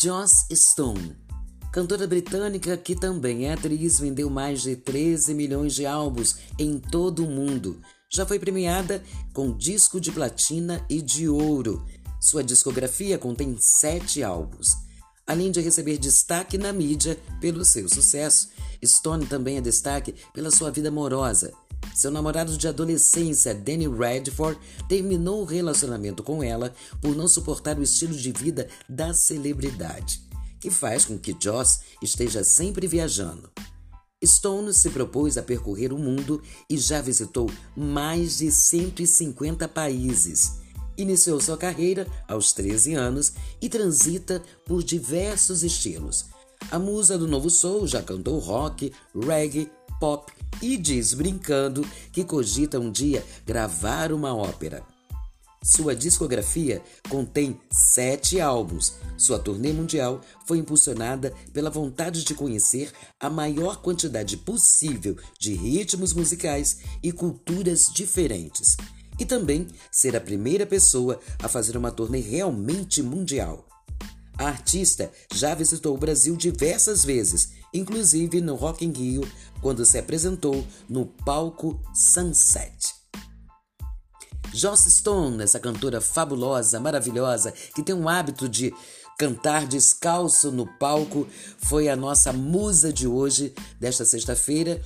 Joss Stone, cantora britânica que também é atriz, vendeu mais de 13 milhões de álbuns em todo o mundo. Já foi premiada com disco de platina e de ouro. Sua discografia contém sete álbuns. Além de receber destaque na mídia pelo seu sucesso, Stone também é destaque pela sua vida amorosa. Seu namorado de adolescência, Danny Radford, terminou o relacionamento com ela por não suportar o estilo de vida da celebridade, que faz com que Joss esteja sempre viajando. Stone se propôs a percorrer o mundo e já visitou mais de 150 países. Iniciou sua carreira aos 13 anos e transita por diversos estilos. A musa do novo soul já cantou rock, reggae, pop e diz brincando que cogita um dia gravar uma ópera. Sua discografia contém sete álbuns. Sua turnê mundial foi impulsionada pela vontade de conhecer a maior quantidade possível de ritmos musicais e culturas diferentes. E também ser a primeira pessoa a fazer uma turnê realmente mundial. A artista já visitou o Brasil diversas vezes, inclusive no Rock in Rio, quando se apresentou no palco Sunset. Joss Stone, essa cantora fabulosa, maravilhosa, que tem um hábito de cantar descalço no palco, foi a nossa musa de hoje, desta sexta-feira.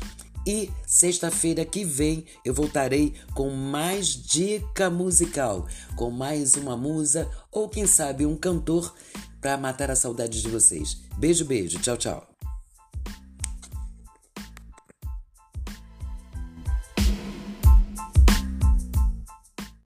E sexta-feira que vem eu voltarei com mais dica musical, com mais uma musa ou quem sabe um cantor para matar a saudade de vocês. Beijo, beijo. Tchau, tchau.